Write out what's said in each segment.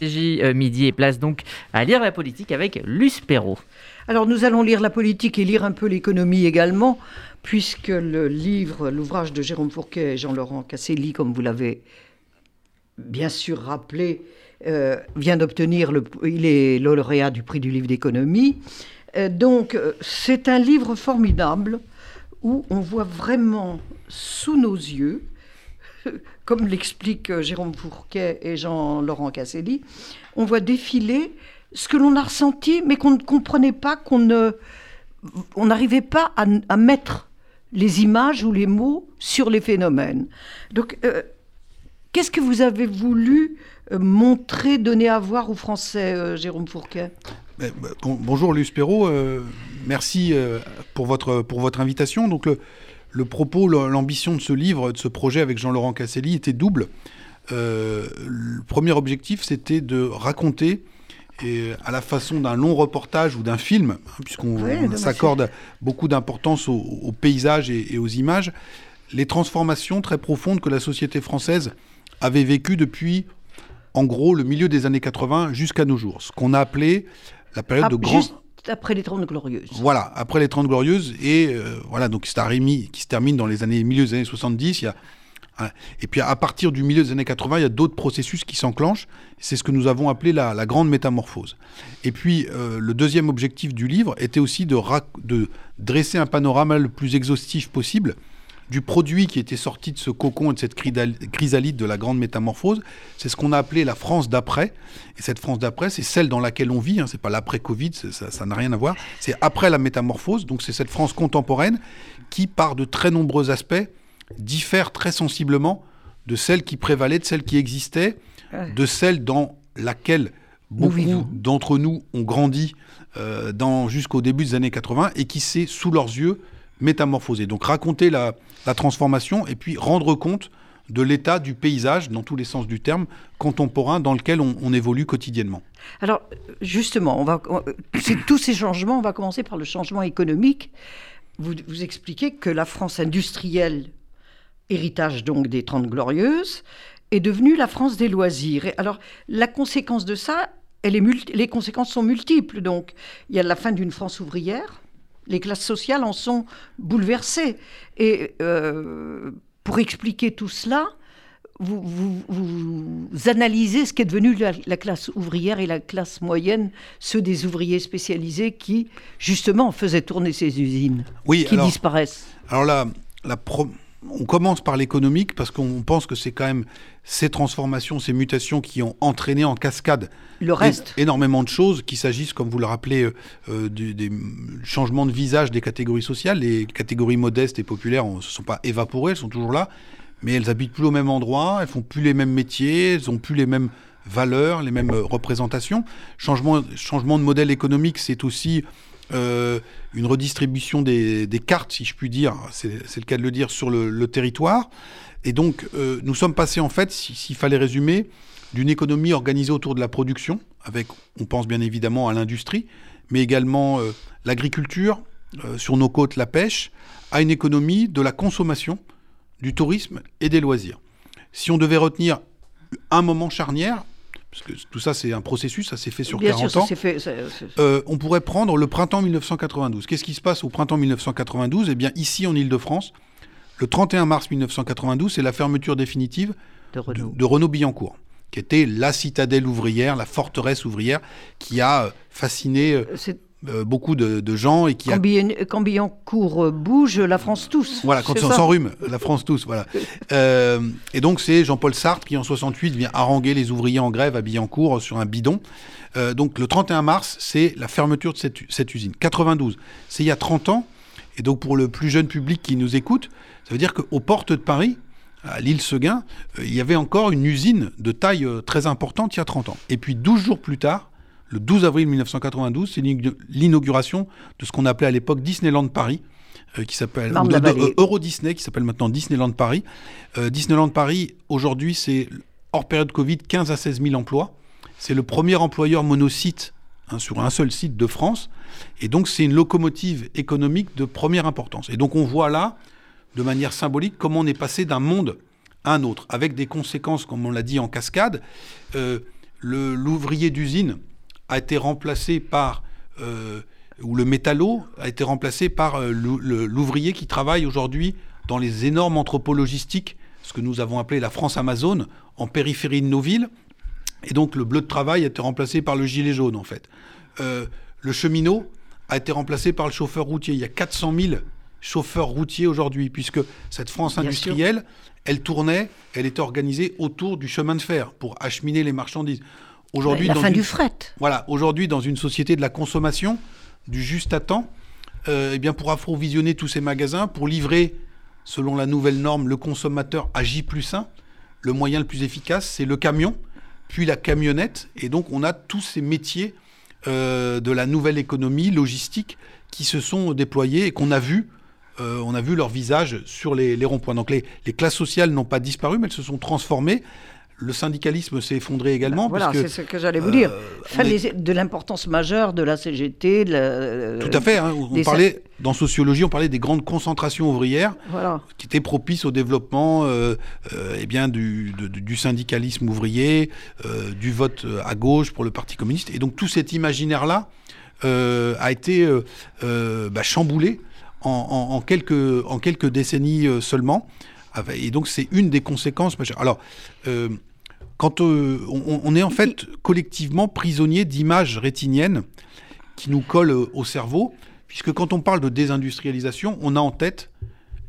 J euh, midi et place donc à lire la politique avec Luce Perrault. Alors nous allons lire la politique et lire un peu l'économie également, puisque le livre, l'ouvrage de Jérôme Fourquet et Jean-Laurent Casselli, comme vous l'avez bien sûr rappelé, euh, vient d'obtenir, le, il est lauréat du prix du livre d'économie. Euh, donc c'est un livre formidable où on voit vraiment sous nos yeux comme l'expliquent euh, Jérôme Fourquet et Jean-Laurent Casselli, on voit défiler ce que l'on a ressenti, mais qu'on ne comprenait pas, qu'on ne, on n'arrivait pas à, mettre les images ou les mots sur les phénomènes. Donc, euh, qu'est-ce que vous avez voulu euh, montrer, donner à voir aux Français, Jérôme Fourquet? Ben, Bonjour Luce Perrault, merci pour, votre, pour votre invitation. Donc, le, le propos, l'ambition de ce livre, de ce projet avec Jean-Laurent Casselli était double. Euh, le premier objectif, c'était de raconter, et à la façon d'un long reportage ou d'un film, hein, puisqu'on s'accorde beaucoup d'importance aux, paysages et, aux images, les transformations très profondes que la société française avait vécues depuis, en gros, le milieu des années 80 jusqu'à nos jours. Ce qu'on a appelé la période ah, de grand après les 30 Glorieuses. Voilà, après les 30 Glorieuses. Et euh, voilà, donc c'est un Rémi qui se termine dans les années, milieu des années 70. Il y a, hein, et puis à partir du milieu des années 80, il y a d'autres processus qui s'enclenchent. C'est ce que nous avons appelé la, la grande métamorphose. Et puis euh, le deuxième objectif du livre était aussi de dresser un panorama le plus exhaustif possible du produit qui était sorti de ce cocon et de cette chrysalide de la grande métamorphose. C'est ce qu'on a appelé la France d'après. Et cette France d'après, c'est celle dans laquelle on vit. Hein. C'est pas l'après-Covid, ça n'a rien à voir. C'est après la métamorphose. Donc c'est cette France contemporaine qui, par de très nombreux aspects, diffère très sensiblement de celle qui prévalait, de celle qui existait, de celle dans laquelle beaucoup d'entre nous ont grandi euh, jusqu'au début des années 80 et qui s'est, sous leurs yeux, métamorphosé. Donc raconter la, transformation et puis rendre compte de l'état du paysage, dans tous les sens du terme, contemporain dans lequel on, évolue quotidiennement. Alors, justement, on tous ces changements, on va commencer par le changement économique. Vous, expliquez que la France industrielle, héritage donc des Trente Glorieuses, est devenue la France des loisirs. Alors, la conséquence de ça, elle est les conséquences sont multiples. Donc, il y a la fin d'une France ouvrière, les classes sociales en sont bouleversées. Et euh, pour expliquer tout cela, vous, vous, analysez ce qu'est devenu la, classe ouvrière et la classe moyenne, ceux des ouvriers spécialisés qui, justement, faisaient tourner ces usines, oui, qui disparaissent. Alors là, la, on commence par l'économique parce qu'on pense que c'est quand même ces transformations, ces mutations qui ont entraîné en cascade le reste. énormément de choses, qu'il s'agisse, comme vous le rappelez, euh, euh, des changements de visage des catégories sociales. Les catégories modestes et populaires ne se sont pas évaporées, elles sont toujours là, mais elles habitent plus au même endroit, elles font plus les mêmes métiers, elles ont plus les mêmes valeurs, les mêmes euh, représentations. Changement, changement de modèle économique, c'est aussi euh, une redistribution des, cartes, si je puis dire, c'est le cas de le dire, sur le, territoire. Et donc, euh, nous sommes passés, en fait, s'il fallait résumer, d'une économie organisée autour de la production, avec, on pense bien évidemment à l'industrie, mais également euh, l'agriculture, sur nos côtes la pêche, à une économie de la consommation, du tourisme et des loisirs. Si on devait retenir un moment charnière, parce que tout ça c'est un processus, ça s'est fait sur 40 ans. Euh, on pourrait prendre le printemps 1992. Qu'est-ce qui se passe au printemps 1992 Eh bien ici en Ile-de-France, le 31 mars 1992, c'est la fermeture définitive de Renault-Billancourt qui était la citadelle ouvrière, la forteresse ouvrière, qui a euh, fasciné euh, beaucoup de, gens et qui quand, a... quand Billancourt euh, bouge, la France tous. Voilà, quand on s'enrhume, la France tous. Voilà. Euh, et donc c'est Jean-Paul Sartre qui en 68 vient haranguer les ouvriers en grève à Billancourt sur un bidon. donc le 31 mars, c'est la fermeture de cette, cette usine. 92, c'est il y a 30 ans. Et donc pour le plus jeune public qui nous écoute, ça veut dire qu'aux portes de Paris, à l'île Seguin, il y avait encore une usine de taille très importante il y a 30 ans. Et puis 12 jours plus tard, le 12 avril 1992, c'est l'inauguration de ce qu'on appelait à l'époque Disneyland Paris, euh, qui s'appelle euh, Euro Disney, qui s'appelle maintenant Disneyland Paris. Euh, Disneyland Paris, aujourd'hui, c'est hors période Covid, 15 à 16 000 emplois. C'est le premier employeur monosite hein, sur un seul site de France. Et donc, c'est une locomotive économique de première importance. Et donc, on voit là, de manière symbolique, comment on est passé d'un monde à un autre, avec des conséquences, comme on l'a dit, en cascade l'ouvrier d'usine a été remplacé par, euh, ou le métallo a été remplacé par euh, l'ouvrier qui travaille aujourd'hui dans les énormes entrepôts logistiques, ce que nous avons appelé la France Amazon, en périphérie de nos villes. Et donc le bleu de travail a été remplacé par le gilet jaune, en fait. Euh, le cheminot a été remplacé par le chauffeur routier. Il y a 400 000 chauffeurs routiers aujourd'hui, puisque cette France industrielle, elle tournait, elle était organisée autour du chemin de fer pour acheminer les marchandises. Aujourd'hui, la dans fin une- du fret. voilà, aujourd'hui, dans une société de la consommation, du juste à temps, euh, eh bien, pour approvisionner tous ces magasins, pour livrer, selon la nouvelle norme, le consommateur à J plus 1, le moyen le plus efficace, c'est le camion, puis la camionnette. Et donc, on a tous ces métiers euh, de la nouvelle économie logistique qui se sont déployés et qu'on a vu. euh, on a vu leur visage sur les, les ronds-points. Donc les, les classes sociales n'ont pas disparu, mais elles se sont transformées. Le syndicalisme s'est effondré également. Voilà, puisque- c'est ce que j'allais vous euh, dire. on Enfin, est- les- de l'importance majeure de la CGT. De la, euh, Tout à fait. hein. On parlait, dans sociologie, on parlait des grandes concentrations ouvrières Voilà. qui étaient propices au développement euh, euh, eh bien, du, de- du syndicalisme ouvrier, euh, du vote euh, à gauche pour le Parti communiste. Et donc tout cet imaginaire-là euh, a été euh, euh, bah, chamboulé en, en- en quelques, en quelques décennies euh, seulement. Et donc c'est une des conséquences majeures. Alors, euh, quand euh, on, on est en fait collectivement prisonnier d'images rétiniennes qui nous collent euh, au cerveau, puisque quand on parle de désindustrialisation, on a en tête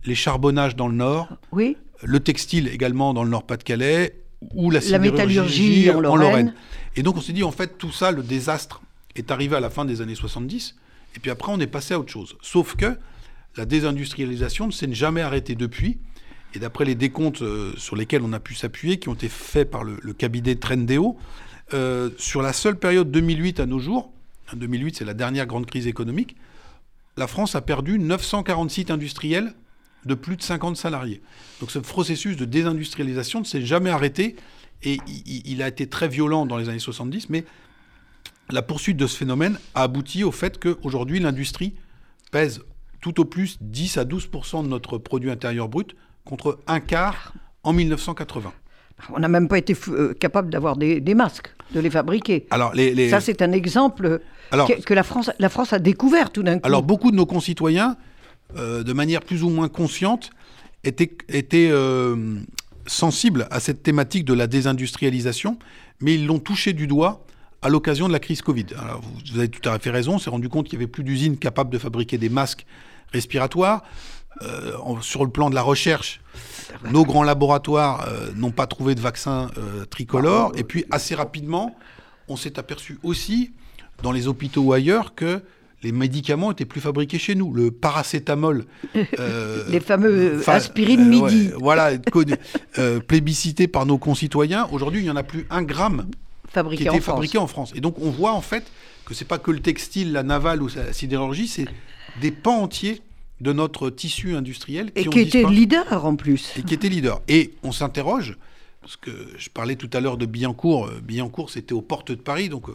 les charbonnages dans le nord, Oui. le textile également dans le Nord-Pas-de-Calais, ou la, La sidérurgie métallurgie en Lorraine. Et donc on s'est dit, en fait, tout ça, le désastre est arrivé à la fin des années 70, et puis après on est passé à autre chose. Sauf que la désindustrialisation ne s'est jamais arrêtée depuis, et d'après les décomptes euh, sur lesquels on a pu s'appuyer, qui ont été faits par le, cabinet Trendéo, euh, sur la seule période 2008 à nos jours, hein, 2008 c'est la dernière grande crise économique, la France a perdu 940 sites industriels de plus de 50 salariés. Donc ce processus de désindustrialisation ne s'est jamais arrêté et il a été très violent dans les années 70, mais la poursuite de ce phénomène a abouti au fait qu'aujourd'hui l'industrie pèse tout au plus 10 à 12% de notre produit intérieur brut contre un quart en 1980. On n'a même pas été euh, capable d'avoir des, des masques, de les fabriquer. Alors, les, les- Ça, c'est un exemple Alors- que, que la, France, la France a découvert tout d'un coup. Alors beaucoup de nos concitoyens, euh, de manière plus ou moins consciente, étaient, étaient euh, sensibles à cette thématique de la désindustrialisation, mais ils l'ont touché du doigt à l'occasion de la crise Covid. Alors, vous, vous avez tout à fait raison, on s'est rendu compte qu'il n'y avait plus d'usines capables de fabriquer des masques respiratoires. Euh, sur le plan de la recherche, nos grands laboratoires euh, n'ont pas trouvé de vaccin euh, tricolore. Et puis assez rapidement, on s'est aperçu aussi, dans les hôpitaux ou ailleurs, que les médicaments étaient plus fabriqués chez nous. Le paracétamol. euh, Les fameux fa- aspirine euh, midi. ouais, voilà, euh, plébiscité par nos concitoyens. Aujourd'hui, il n'y en a plus un gramme qui fabriqués était en France. fabriqué en France. Et donc, on voit en fait que c'est pas que le textile, la navale ou la sidérurgie, c'est des pans entiers de notre tissu industriel qui Et qui était leader en plus. et qui était leader. Et on s'interroge, parce que je parlais tout à l'heure de Billancourt. Euh, Billancourt, c'était aux portes de Paris, donc euh,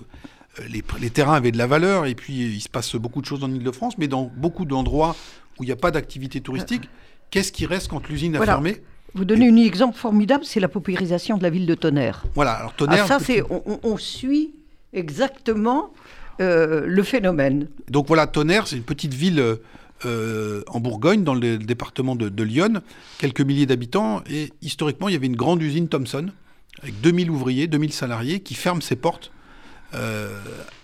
les, les terrains avaient de la valeur, et puis il se passe beaucoup de choses en Ile-de-France, mais dans beaucoup d'endroits où il n'y a pas d'activité touristique, qu'est-ce qui reste quand l'usine a Voilà. fermé? Vous donnez un exemple formidable, c'est la paupérisation de la ville de Tonnerre. Voilà, alors Tonnerre... ah, ça, c'est, on, on- on suit exactement euh, le phénomène. Donc voilà, Tonnerre, c'est une petite ville euh, en Bourgogne, dans le département de, de Lyon, quelques milliers d'habitants, et historiquement, il y avait une grande usine Thomson, avec 2000 ouvriers, 2000 salariés, qui ferme ses portes, euh,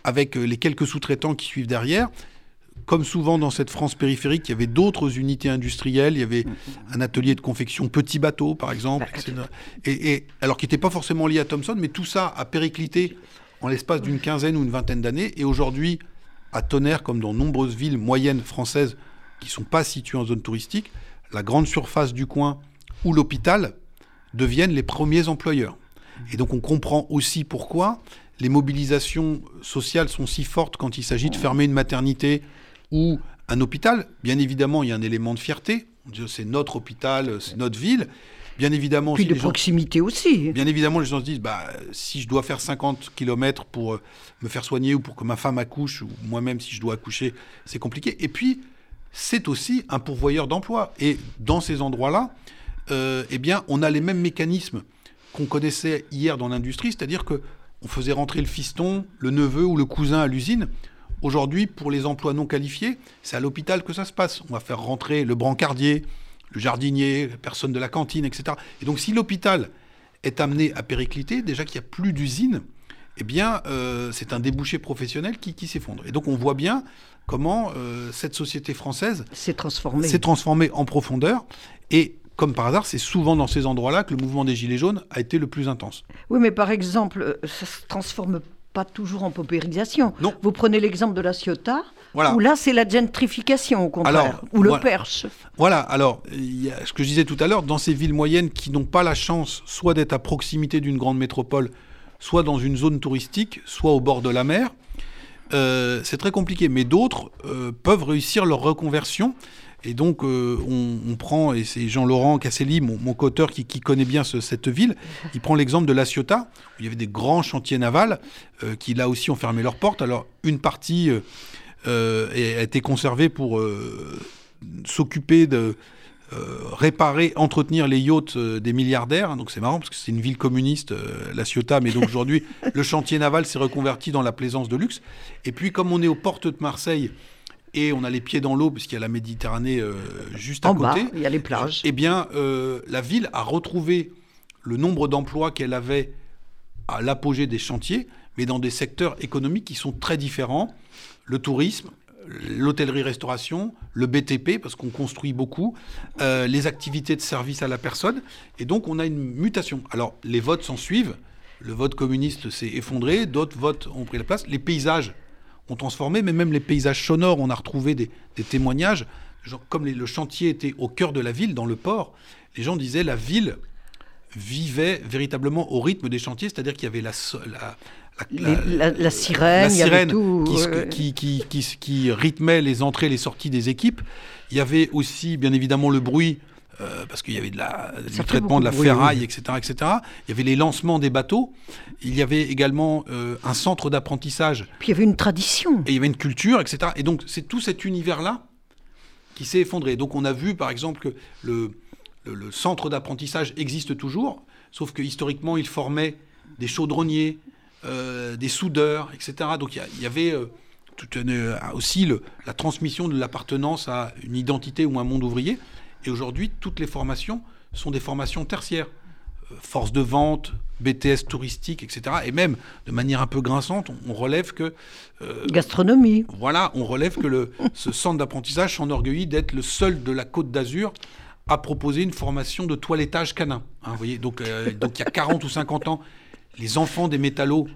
avec les quelques sous-traitants qui suivent derrière. Comme souvent dans cette France périphérique, il y avait d'autres unités industrielles. Il y avait un atelier de confection petit bateau, par exemple, etc. Et, et- alors qui n'était pas forcément lié à Thomson, mais tout ça a périclité en l'espace d'une quinzaine ou une vingtaine d'années. Et aujourd'hui, à Tonnerre, comme dans nombreuses villes moyennes françaises qui ne sont pas situées en zone touristique, la grande surface du coin ou l'hôpital deviennent les premiers employeurs. Et donc on comprend aussi pourquoi les mobilisations sociales sont si fortes quand il s'agit de fermer une maternité ou un hôpital. Bien évidemment, il y a un élément de fierté. C'est notre hôpital, c'est notre ville. Bien évidemment, Puis de les gens- proximité aussi. Bien évidemment, les gens se disent, bah, si je dois faire 50 km pour euh, me faire soigner ou pour que ma femme accouche, ou moi-même si je dois accoucher, c'est compliqué. Et puis, c'est aussi un pourvoyeur d'emploi. Et dans ces endroits-là, euh, eh bien, on a les mêmes mécanismes qu'on connaissait hier dans l'industrie, c'est-à-dire que on faisait rentrer le fiston, le neveu ou le cousin à l'usine. Aujourd'hui, pour les emplois non qualifiés, c'est à l'hôpital que ça se passe. On va faire rentrer le brancardier, le jardinier, la personne de la cantine, etc. Et donc, si l'hôpital est amené à péricliter, déjà qu'il n'y a plus d'usine, eh bien, euh, c'est un débouché professionnel qui, s'effondre. Et donc, on voit bien comment euh, cette société française s'est transformée. s'est transformée en profondeur. Et comme par hasard, c'est souvent dans ces endroits-là que le mouvement des Gilets jaunes a été le plus intense. Oui, mais par exemple, euh, ça se transforme pas toujours en paupérisation. Non. Vous prenez l'exemple de la Ciotat, Voilà. où là, c'est la gentrification, au contraire, Alors, ou le voilà. perche. Voilà, alors, il y a ce que je disais tout à l'heure, dans ces villes moyennes qui n'ont pas la chance soit d'être à proximité d'une grande métropole, soit dans une zone touristique, soit au bord de la mer, euh, c'est très compliqué. Mais d'autres euh, peuvent réussir leur reconversion. Et donc, euh, on, on prend, et c'est Jean-Laurent Casselli, mon, mon co-auteur qui, qui connaît bien ce- cette ville, il prend l'exemple de La Ciotat, où il y avait des grands chantiers navals euh, qui, là aussi, ont fermé leurs portes. Alors, une partie euh, euh, a été conservée pour euh, s'occuper de euh, réparer, entretenir les yachts des milliardaires. Donc c'est marrant parce que c'est une ville communiste, la Ciotat, mais donc aujourd'hui le chantier naval s'est reconverti dans la plaisance de luxe. Et puis comme on est aux portes de Marseille et on a les pieds dans l'eau puisqu'il y a la Méditerranée euh, juste à bas, côté, il y a les plages. eh bien euh, la ville a retrouvé le nombre d'emplois qu'elle avait à l'apogée des chantiers, mais dans des secteurs économiques qui sont très différents. Le tourisme, l'hôtellerie-restauration, le BTP, parce qu'on construit beaucoup, euh, les activités de service à la personne. Et donc, on a une mutation. Alors, les votes s'en suivent. Le vote communiste s'est effondré, d'autres votes ont pris la place. Les paysages ont transformé, mais même les paysages sonores, on a retrouvé des, témoignages. Comme le chantier était au cœur de la ville, dans le port, les gens disaient la ville vivait véritablement au rythme des chantiers, c'est-à-dire qu'il y avait la, so- la, Les- la- la sirène, tout, qui, rythmait les entrées et les sorties des équipes. Il y avait aussi, bien évidemment, le bruit, euh, parce qu'il y avait de la, du traitement de la ferraille, oui. etc., etc. Il y avait les lancements des bateaux. Il y avait également euh, un centre d'apprentissage Puis il y avait une tradition. et il y avait une culture, etc. Et donc, c'est tout cet univers-là qui s'est effondré. Donc, on a vu, par exemple, que le, le- le centre d'apprentissage existe toujours, sauf que historiquement, il formait des chaudronniers, euh, des soudeurs, etc. Donc, il y avait euh, une- euh, aussi le- la transmission de l'appartenance à une identité ou un monde ouvrier. Et aujourd'hui, toutes les formations sont des formations tertiaires. Euh, Force de vente, BTS touristique, etc. Et même, de manière un peu grinçante, on, on relève que Gastronomie. voilà, on relève que le, ce centre d'apprentissage s'enorgueillit d'être le seul de la Côte d'Azur à proposer une formation de toilettage canin. Hein, vous voyez, donc, donc il y a 40 ou 50 ans, les enfants des métallos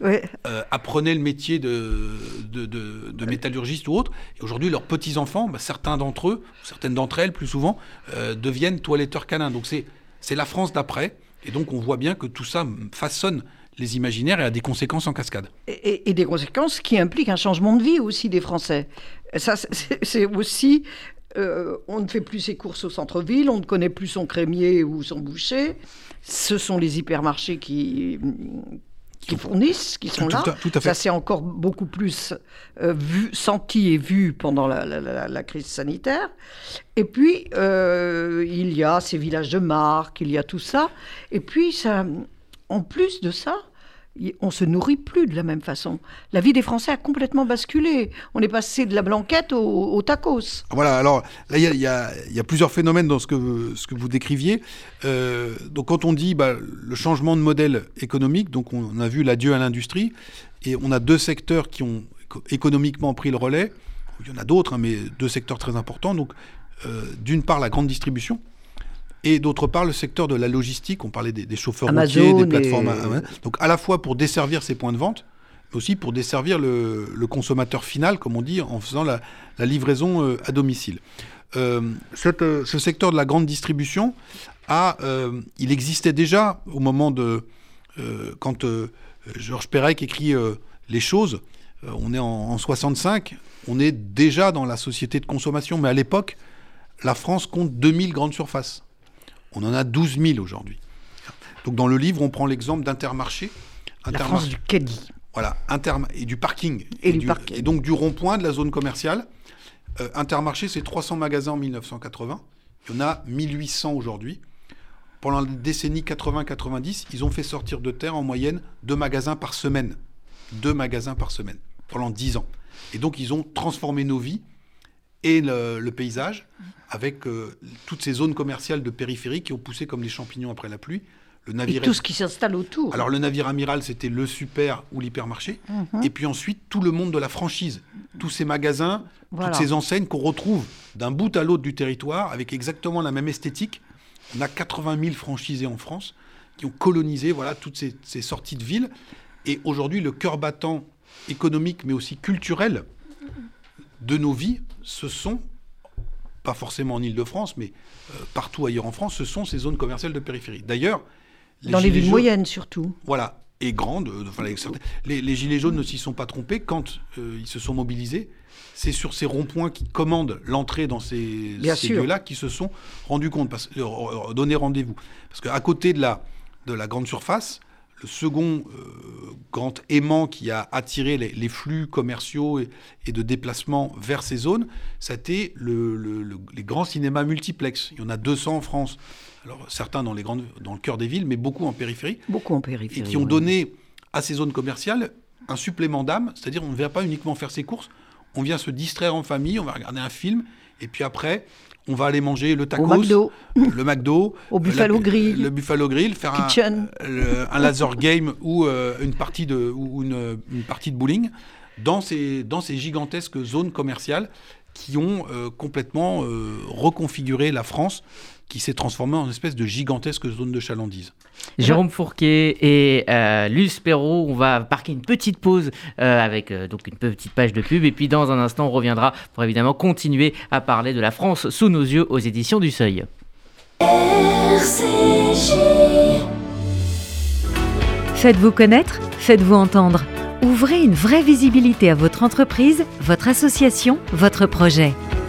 Ouais. euh, apprenaient le métier de, de, de- de métallurgiste ou autre. Et aujourd'hui, leurs petits-enfants, bah, certains d'entre eux, certaines d'entre elles plus souvent, euh, deviennent toiletteurs canins. Donc c'est la France d'après. Et donc on voit bien que tout ça façonne les imaginaires et a des conséquences en cascade. Et, et- et des conséquences qui impliquent un changement de vie aussi des Français. Ça, c'est aussi, euh, on ne fait plus ses courses au centre-ville, on ne connaît plus son crémier ou son boucher. Ce sont les hypermarchés qui, qui fournissent, qui sont Tout là. à- tout à fait. Ça s'est encore beaucoup plus euh, vu, senti et vu pendant la, la- la- la crise sanitaire. Et puis, euh, il y a ces villages de marque, il y a tout ça. Et puis, ça, en plus de ça, on se nourrit plus de la même façon. La vie des Français a complètement basculé. On est passé de la blanquette au, tacos. Voilà, alors là, il y a, plusieurs phénomènes dans ce que, vous- décriviez. Euh, donc, quand on dit bah, le changement de modèle économique, donc on a vu l'adieu à l'industrie, et on a deux secteurs qui ont éco- économiquement pris le relais. Il y en a d'autres, hein, mais deux secteurs très importants. Donc, euh, d'une part, la grande distribution. Et d'autre part, le secteur de la logistique. On parlait des, des chauffeurs Amazon routiers, des et- plateformes. à- Donc, à la fois pour desservir ces points de vente, mais aussi pour desservir le, le consommateur final, comme on dit, en faisant la, la livraison euh, à domicile. Euh, cette, euh, ce secteur de la grande distribution, a, euh, il existait déjà au moment de... euh, quand euh, Georges Perec écrit euh, Les choses, euh, on est en, en 65, on est déjà dans la société de consommation, mais à l'époque, la France compte 2000 grandes surfaces. On en a 12 000 aujourd'hui. Donc dans le livre, on prend l'exemple d'Intermarché. La Intermar- France du caddie. voilà, Interma- et du parking. Et du parking. Et donc du rond-point, de la zone commerciale. Euh, Intermarché, c'est 300 magasins en 1980. Il y en a 1800 aujourd'hui. pendant la décennie 80-90, ils ont fait sortir de terre en moyenne deux magasins par semaine. Deux magasins par semaine, pendant dix ans. Et donc, ils ont transformé nos vies et le, paysage avec euh, toutes ces zones commerciales de périphérie qui ont poussé comme les champignons après la pluie. Le navire et tout ce qui s'installe autour. Alors le navire amiral, c'était le super ou l'hypermarché. Mhm. Et puis ensuite, tout le monde de la franchise. Tous ces magasins, toutes ces enseignes qu'on retrouve d'un bout à l'autre du territoire avec exactement la même esthétique. On a 80 000 franchisés en France qui ont colonisé voilà, toutes ces, ces sorties de ville. Et aujourd'hui, le cœur battant économique, mais aussi culturel de nos vies, ce sont, pas forcément en Ile-de-France, mais euh, partout ailleurs en France, ce sont ces zones commerciales de périphérie. D'ailleurs, dans les villes moyennes surtout. Voilà, et grandes. Euh, les, les, Gilets jaunes ne s'y sont pas trompés quand euh, ils se sont mobilisés. C'est sur ces ronds-points qui commandent l'entrée dans ces, ces lieux-là qui se sont rendus compte, parce, donné rendez-vous. Parce qu'à côté de la, de la grande surface, le second euh, grand aimant qui a attiré les, flux commerciaux et, de déplacement vers ces zones, c'était les grands cinémas multiplex. Il y en a 200 en France. Alors certains dans, les grandes, dans le cœur des villes, mais beaucoup en périphérie. Beaucoup en périphérie. Et qui ont donné à ces zones commerciales un supplément d'âme, c'est-à-dire on ne vient pas uniquement faire ses courses, on vient se distraire en famille, on va regarder un film, et puis après, on va aller manger le tacos, le McDo, au Buffalo Grill, le Buffalo Grill, faire un, laser game ou euh, une partie de ou une, partie de bowling dans ces dans ces gigantesques zones commerciales qui ont euh, complètement euh, reconfiguré la France qui s'est transformée en une espèce de gigantesque zone de chalandise. Jérôme Fourquet et euh, Luce Perrault, on va marquer une petite pause euh, avec euh, donc une petite page de pub et puis dans un instant on reviendra pour évidemment continuer à parler de la France sous nos yeux aux éditions du Seuil. Faites-vous connaître, faites-vous entendre. Ouvrez une vraie visibilité à votre entreprise, votre association, votre projet.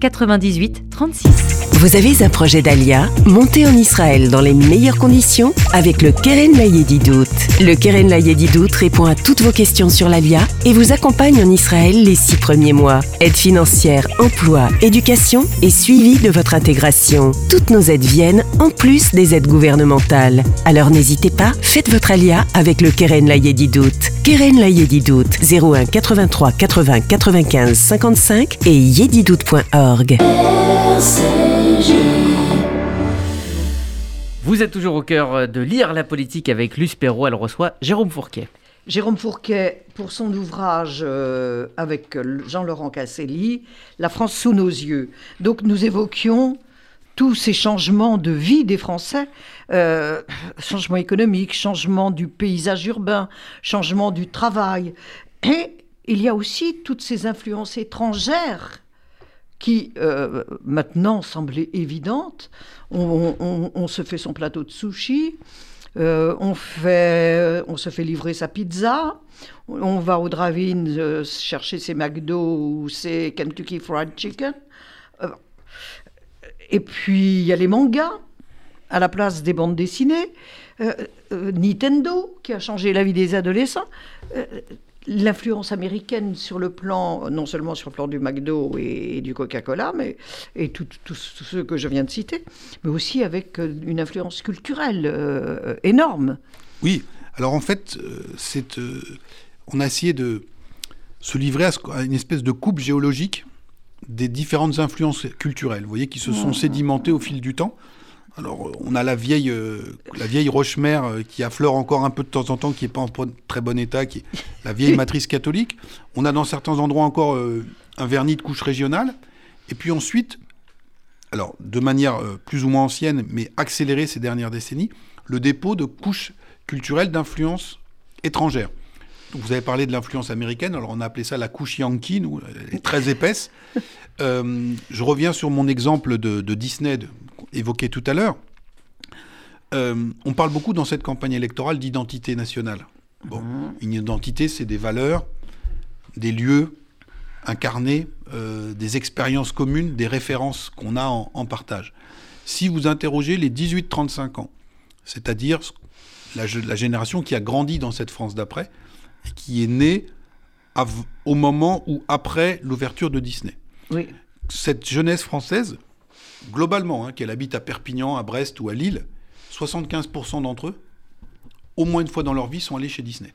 98 36. Vous avez un projet d'Alia? Montez en Israël dans les meilleures conditions avec le Keren Layedidout. Le Keren Layedidout répond à toutes vos questions sur l'Alia et vous accompagne en Israël les six premiers mois. Aide financière, emploi, éducation et suivi de votre intégration. Toutes nos aides viennent en plus des aides gouvernementales. Alors n'hésitez pas, faites votre Alia avec le Keren Layedidout. Keren Layedidout 01 83 80 95 55 et yedidout.org. Vous êtes toujours au cœur de lire la politique avec Luce Perrault. Elle reçoit Jérôme Fourquet. Jérôme Fourquet, pour son ouvrage euh, avec Jean-Laurent Casselli, La France sous nos yeux. Donc nous évoquions tous ces changements de vie des Français, euh, changement économique, changement du paysage urbain, changement du travail. Et il y a aussi toutes ces influences étrangères qui euh, maintenant semblaient évidentes. On, se fait son plateau de sushi, euh, on, fait, on se fait livrer sa pizza, on va au drive-in euh, chercher ses McDo ou ses Kentucky Fried Chicken. et puis il y a les mangas à la place des bandes dessinées. Nintendo qui a changé la vie des adolescents l'influence américaine sur le plan, non seulement sur le plan du McDo et, du Coca-Cola, mais et tous ceux que je viens de citer, mais aussi avec euh, une influence culturelle euh, énorme. Oui, alors en fait, euh, on a essayé de se livrer à, une espèce de coupe géologique des différentes influences culturelles, vous voyez, qui se sont mmh. sédimentées au fil du temps. Alors, on a la vieille, euh, la vieille Rochemer euh, qui affleure encore un peu de temps en temps, qui n'est pas en très bon état, qui est la vieille matrice catholique. On a dans certains endroits encore euh, un vernis de couche régionale. Et puis ensuite, alors de manière plus ou moins ancienne, mais accélérée ces dernières décennies, le dépôt de couches culturelles d'influence étrangère. vous avez parlé de l'influence américaine, alors on a appelé ça la couche yankee, nous, elle est très épaisse. Je reviens sur mon exemple de, de Disney, évoqué tout à l'heure, euh, on parle beaucoup dans cette campagne électorale d'identité nationale. Bon, mhm. une identité, c'est des valeurs, des lieux, incarner euh, des expériences communes, des références qu'on a en, en partage. Si vous interrogez les 18-35 ans, c'est-à-dire la, génération qui a grandi dans cette France d'après, et qui est née au moment ou après l'ouverture de Disney. Oui. Cette jeunesse française, globalement, hein, qu'elle habite à Perpignan, à Brest ou à Lille, 75% d'entre eux, au moins une fois dans leur vie, sont allés chez Disney.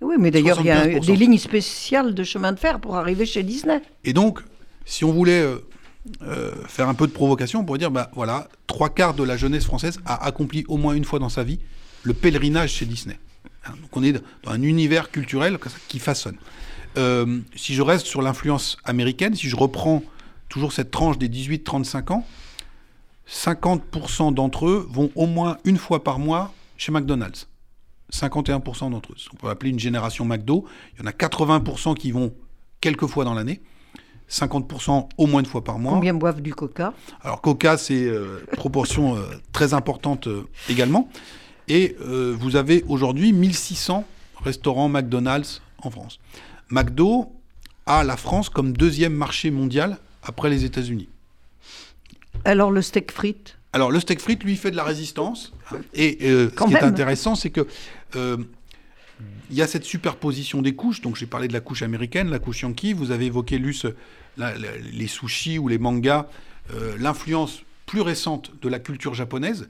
Oui, mais d'ailleurs, il y a 75%. des lignes spéciales de chemin de fer pour arriver chez Disney. Et donc, si on voulait euh, euh, faire un peu de provocation, on pourrait dire, bah voilà, trois quarts de la jeunesse française a accompli au moins une fois dans sa vie le pèlerinage chez Disney. Hein, donc on est dans un univers culturel qui façonne. Euh, si je reste sur l'influence américaine, si je reprends toujours cette tranche des 18-35 ans, 50% d'entre eux vont au moins une fois par mois chez McDonald's. 51% d'entre eux. On peut appeler une génération McDo. Il y en a 80% qui vont quelques fois dans l'année. 50% au moins une fois par mois. Combien boivent du coca? Alors Coca, c'est euh, proportion euh, très importante euh, également. Et vous avez aujourd'hui 1600 restaurants McDonald's en France. McDo a la France comme deuxième marché mondial après les États-Unis. Alors le steak frites? Alors le steak frites, lui, fait de la résistance. Et euh, ce qui est intéressant, c'est que euh, il y a cette superposition des couches. Donc j'ai parlé de la couche américaine, la couche yankee. Vous avez évoqué, Luce, la- la- les sushis ou les mangas, euh, l'influence plus récente de la culture japonaise,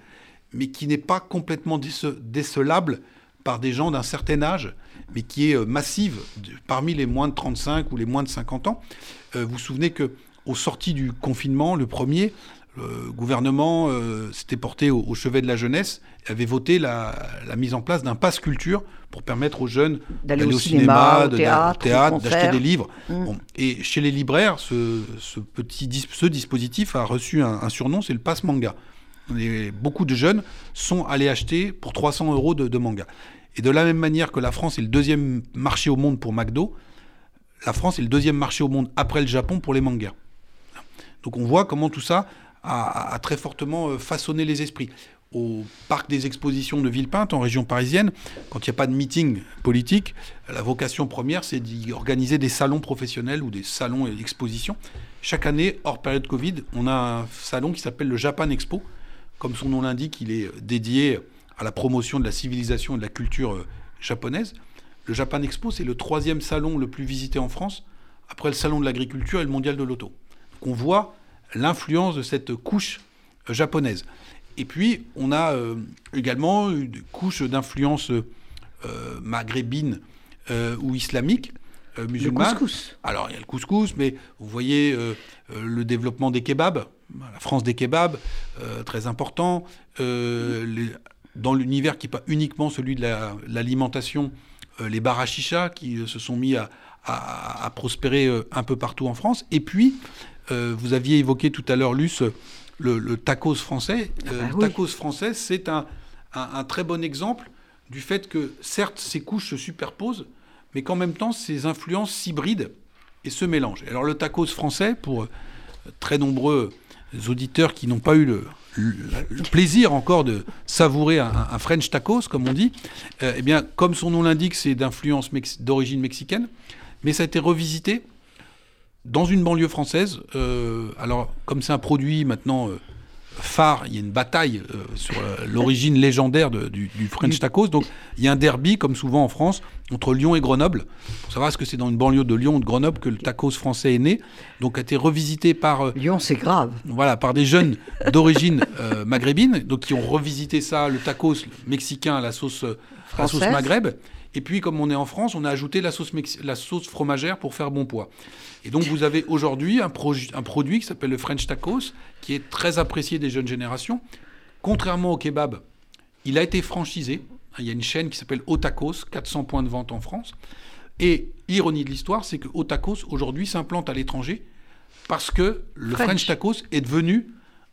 mais qui n'est pas complètement déce- décelable par des gens d'un certain âge, mais qui est euh, massive parmi les moins de 35 ou les moins de 50 ans. Euh, vous vous souvenez que au sorti du confinement, le premier, le gouvernement euh, s'était porté au, au chevet de la jeunesse et avait voté la, la mise en place d'un pass culture pour permettre aux jeunes D'aller au cinéma, au théâtre, au théâtre, d'acheter des livres. Mm. Bon. Et chez les libraires, ce, ce petit dis- ce dispositif a reçu un, un surnom, c'est le pass manga. Et beaucoup de jeunes sont allés acheter pour 300 euros de, de manga. Et de la même manière que la France est le deuxième marché au monde pour McDo, la France est le deuxième marché au monde après le Japon pour les mangas. Donc on voit comment tout ça a, très fortement euh, façonné les esprits. Au parc des expositions de Villepinte, en région parisienne, quand il n'y a pas de meeting politique, la vocation première, c'est d'y organiser des salons professionnels ou des salons et expositions. Chaque année, hors période Covid, on a un salon qui s'appelle le Japan Expo. Comme son nom l'indique, il est dédié à la promotion de la civilisation et de la culture euh, japonaise. Le Japan Expo, c'est le troisième salon le plus visité en France, après le salon de l'agriculture et le mondial de l'auto. Donc on voit l'influence de cette couche euh, japonaise. Et puis, on a euh, également une couche d'influence euh, maghrébine euh, ou islamique, euh, Le musulmane. couscous. Alors, il y a le couscous, mais vous voyez le développement des kebabs, la France des kebabs, très important. Les- dans l'univers qui n'est pas uniquement celui de la- l'alimentation, euh, les bars à chicha qui euh, se sont mis à, à- à prospérer euh, un peu partout en France. Et puis, vous aviez évoqué tout à l'heure, Luce, le, le tacos français. Bah le tacos français, c'est un, un- un très bon exemple du fait que, certes, ces couches se superposent, mais qu'en même temps, ces influences s'hybrident et se mélangent. Alors, le tacos français, pour très nombreux auditeurs qui n'ont pas eu le, plaisir encore de savourer un, French tacos, comme on dit, euh, eh bien, comme son nom l'indique, c'est d'influence d'origine mexicaine, mais ça a été revisité dans une banlieue française. euh, alors, comme c'est un produit maintenant euh, phare, il y a une bataille euh, sur euh, l'origine légendaire de- du, du French tacos. Donc, il y a un derby, comme souvent en France, entre Lyon et Grenoble. Pour savoir est-ce que c'est dans une banlieue de Lyon ou de Grenoble que le tacos français est né. Donc, a été revisité par euh, Lyon, c'est grave. voilà, par des jeunes d'origine euh, maghrébine, donc qui ont revisité ça, le tacos mexicain à la sauce, la sauce maghreb. Et puis, comme on est en France, on a ajouté la sauce, la sauce fromagère pour faire bon poids. Et donc, vous avez aujourd'hui un, un produit qui s'appelle le French tacos, qui est très apprécié des jeunes générations. Contrairement au kebab, il a été franchisé. Il y a une chaîne qui s'appelle Otacos, 400 points de vente en France. Et ironie de l'histoire, c'est que Otacos, aujourd'hui, s'implante à l'étranger parce que le French. French tacos est devenu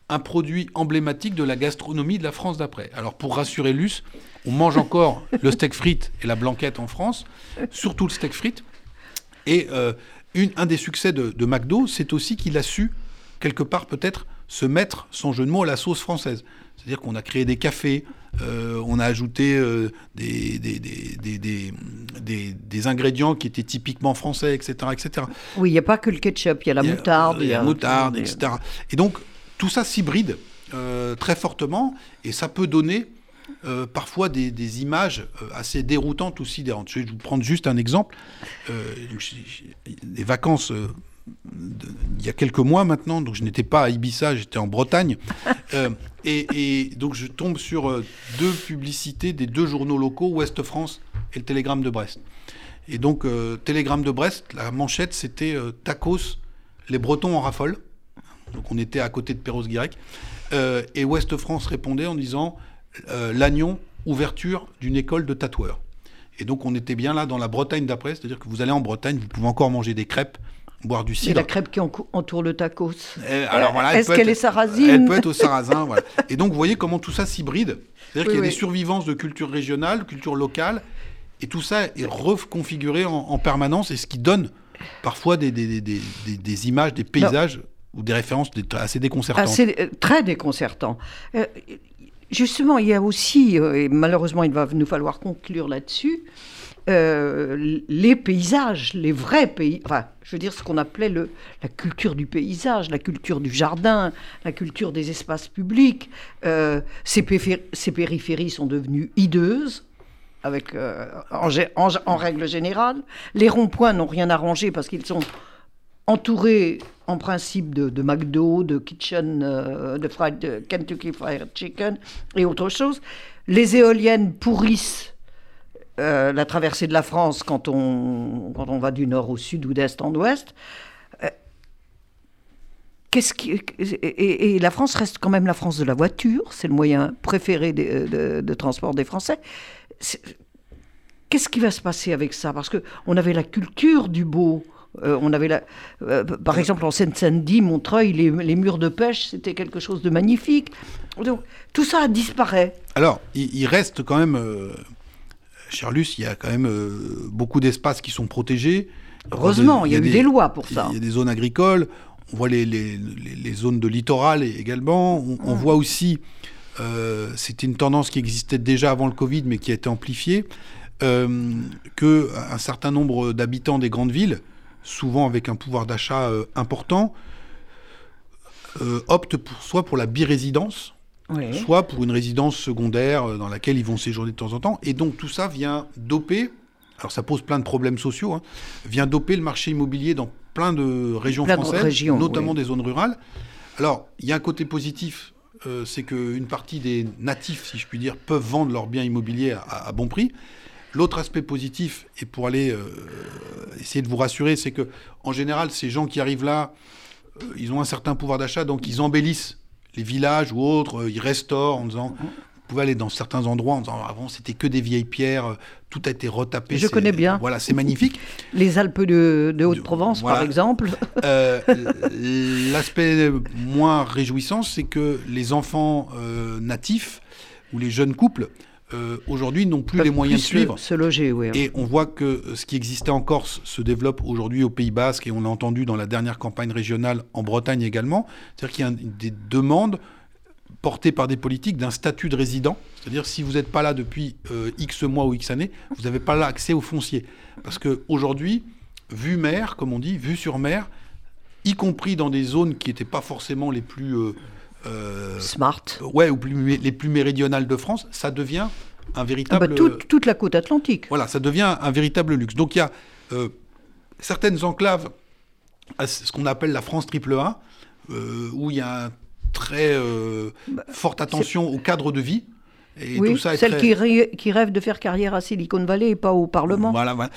un produit emblématique de la gastronomie de la France d'après. Alors pour rassurer Luce, on mange encore le steak frites et la blanquette en France, surtout le steak frites. Et euh, une- un des succès de, de McDo, c'est aussi qu'il a su, quelque part peut-être, se mettre, sans jeu de mots, à la sauce française. C'est-à-dire qu'on a créé des cafés, euh, on a ajouté euh, des, des, des, des, des, ingrédients qui étaient typiquement français, etc. etc. Oui, il n'y a pas que le ketchup, il y a la moutarde. Il y a la moutarde, etc. Et donc, tout ça s'hybride euh, très fortement et ça peut donner parfois des, images assez déroutantes ou sidérantes. Je vais vous prendre juste un exemple. les vacances il y a quelques mois maintenant, donc je n'étais pas à Ibiza, j'étais en Bretagne. Euh, et, donc je tombe sur euh, deux publicités des deux journaux locaux, Ouest France et le Télégramme de Brest. Et donc, euh, Télégramme de Brest, la manchette, c'était Tacos, les Bretons en raffolent. Donc on était à côté de Perros-Guirec. et Ouest France répondait en disant Lannion, ouverture d'une école de tatoueurs. Et donc on était bien là dans la Bretagne d'après, c'est-à-dire que vous allez en Bretagne, vous pouvez encore manger des crêpes, boire du cidre. C'est la crêpe qui entoure le tacos. Alors voilà, Est-ce qu'elle est sarrasine Elle peut être au sarrasin. voilà. Et donc vous voyez comment tout ça s'hybride. C'est-à-dire qu'il y a des survivances de culture régionale, culture locale, et tout ça est reconfiguré en, permanence, et ce qui donne parfois des, des, des, des images, des paysages ou des références assez déconcertantes. Euh, très déconcertant. Euh, justement, il y a aussi, euh, et malheureusement il va nous falloir conclure là-dessus, les paysages, les vrais pays, enfin, je veux dire ce qu'on appelait le, la culture du paysage, la culture du jardin, la culture des espaces publics. Ces, périphéries sont devenues hideuses. Avec, euh, en, règle générale, les ronds-points n'ont rien arrangé parce qu'ils sont entourés en principe de, McDo, de Kitchen, de, fried, de Kentucky Fried Chicken et autre chose. Les éoliennes pourrissent euh, la traversée de la France quand on, quand on va du nord au sud ou d'est en ouest. Euh, qu'est-ce qui, et, la France reste quand même la France de la voiture, c'est le moyen préféré de, transport des Français. Qu'est-ce qui va se passer avec ça? Parce que on avait la culture du beau. Euh, on avait la, par exemple en Seine-Saint-Denis, Montreuil, les, les, murs de pêche, c'était quelque chose de magnifique. Donc tout ça disparaît. Alors, il, reste quand même Cher Luce, il y a quand même euh, beaucoup d'espaces qui sont protégés. Heureusement, il y a, eu des, lois pour ça. Il y a des zones agricoles, on voit les, les, les zones de littoral également. On, voit aussi, euh, c'était une tendance qui existait déjà avant le Covid, mais qui a été amplifiée, euh, qu'un certain nombre d'habitants des grandes villes, souvent avec un pouvoir d'achat euh, important, optent pour, soit pour la birésidence, soit pour une résidence secondaire euh, dans laquelle ils vont séjourner de temps en temps. Et donc tout ça vient doper, alors ça pose plein de problèmes sociaux, hein, vient doper le marché immobilier dans plein de régions françaises, notamment des zones rurales. Alors il y a un côté positif, euh, c'est qu'une partie des natifs, si je puis dire, peuvent vendre leurs biens immobiliers à, bon prix. L'autre aspect positif, et pour aller euh, essayer de vous rassurer, c'est que en général, ces gens qui arrivent là, ils ont un certain pouvoir d'achat, donc ils embellissent les villages ou autres, euh, ils restaurent en disant. Vous pouvez aller dans certains endroits en disant avant c'était que des vieilles pierres, euh, tout a été retapé. Je connais bien. Voilà, c'est magnifique. Les Alpes de, Haute-Provence, par exemple. Euh, l'aspect moins réjouissant, c'est que les enfants natifs ou les jeunes couples euh, aujourd'hui n'ont plus les moyens de suivre. Se loger, oui. Et on voit que ce qui existait en Corse se développe aujourd'hui au Pays Basque et on l'a entendu dans la dernière campagne régionale en Bretagne également. C'est-à-dire qu'il y a des demandes portées par des politiques d'un statut de résident. C'est-à-dire si vous n'êtes pas là depuis euh, X mois ou X années, vous n'avez pas là accès au foncier. Parce qu'aujourd'hui, vue mer, comme on dit, vue sur mer, y compris dans des zones qui n'étaient pas forcément les plus... Euh, euh, Smart. Ouais, ou les plus méridionales de France, ça devient un véritable. Ah bah, toute, la côte atlantique. Voilà, ça devient un véritable luxe. Donc il y a euh, certaines enclaves, ce qu'on appelle la France triple A, euh, où il y a une très bah, forte attention au cadre de vie. Et oui, tout ça celle qui, qui, rêve de faire carrière à Silicon Valley et pas au Parlement. Voilà, voilà.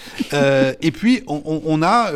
et puis, on, a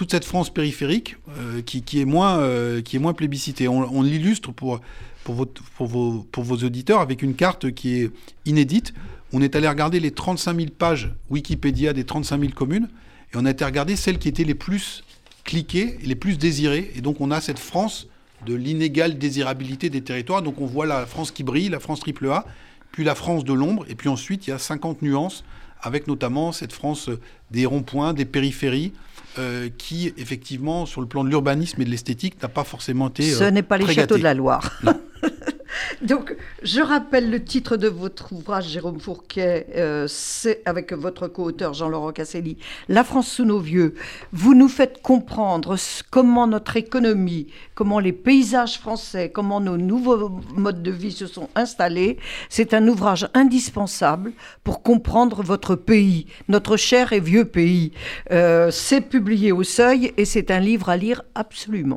toute cette France périphérique euh, qui, est moins, euh, qui est moins plébiscitée. On, l'illustre pour, pour, pour, pour vos auditeurs avec une carte qui est inédite. On est allé regarder les 35 000 pages Wikipédia des 35 000 communes et on a été regarder celles qui étaient les plus cliquées, les plus désirées. Et donc on a cette France de l'inégale désirabilité des territoires. Donc on voit la France qui brille, la France triple A, puis la France de l'ombre, et puis ensuite il y a 50 nuances avec notamment cette France des ronds-points, des périphéries, euh, qui, effectivement, sur le plan de l'urbanisme et de l'esthétique, n'a pas forcément été. Ce euh, n'est pas les très châteaux de la Loire. Donc, je rappelle le titre de votre ouvrage, Jérôme Fourquet, euh, avec votre co-auteur Jean-Laurent Casselli, La France sous nos vieux. Vous nous faites comprendre comment notre économie, comment les paysages français, comment nos nouveaux modes de vie se sont installés. C'est un ouvrage indispensable pour comprendre votre pays, notre cher et vieux pays. Euh, c'est publié au Seuil et c'est un livre à lire absolument.